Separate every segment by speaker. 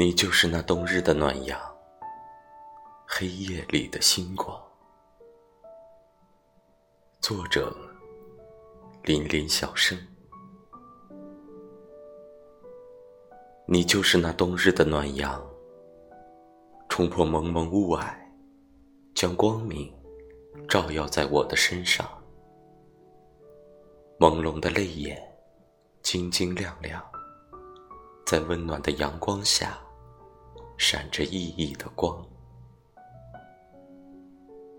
Speaker 1: 你就是那冬日的暖阳，黑夜里的星光。作者：林林小生。你就是那冬日的暖阳，冲破蒙蒙雾霭，将光明照耀在我的身上。朦胧的泪眼，晶晶亮亮，在温暖的阳光下。闪着熠熠的光，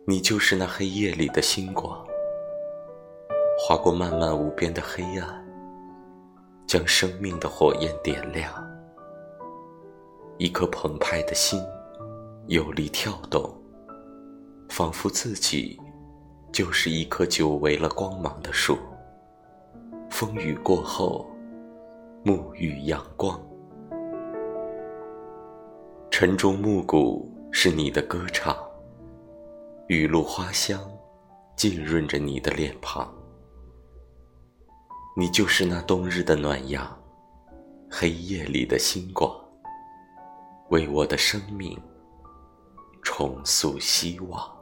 Speaker 1: 你就是那黑夜里的星光，划过漫漫无边的黑暗，将生命的火焰点亮。一颗澎湃的心，有力跳动，仿佛自己就是一棵久违了光芒的树。风雨过后，沐浴阳光。晨钟暮鼓是你的歌唱，雨露花香浸润着你的脸庞。你就是那冬日的暖阳，黑夜里的星光，为我的生命重塑希望。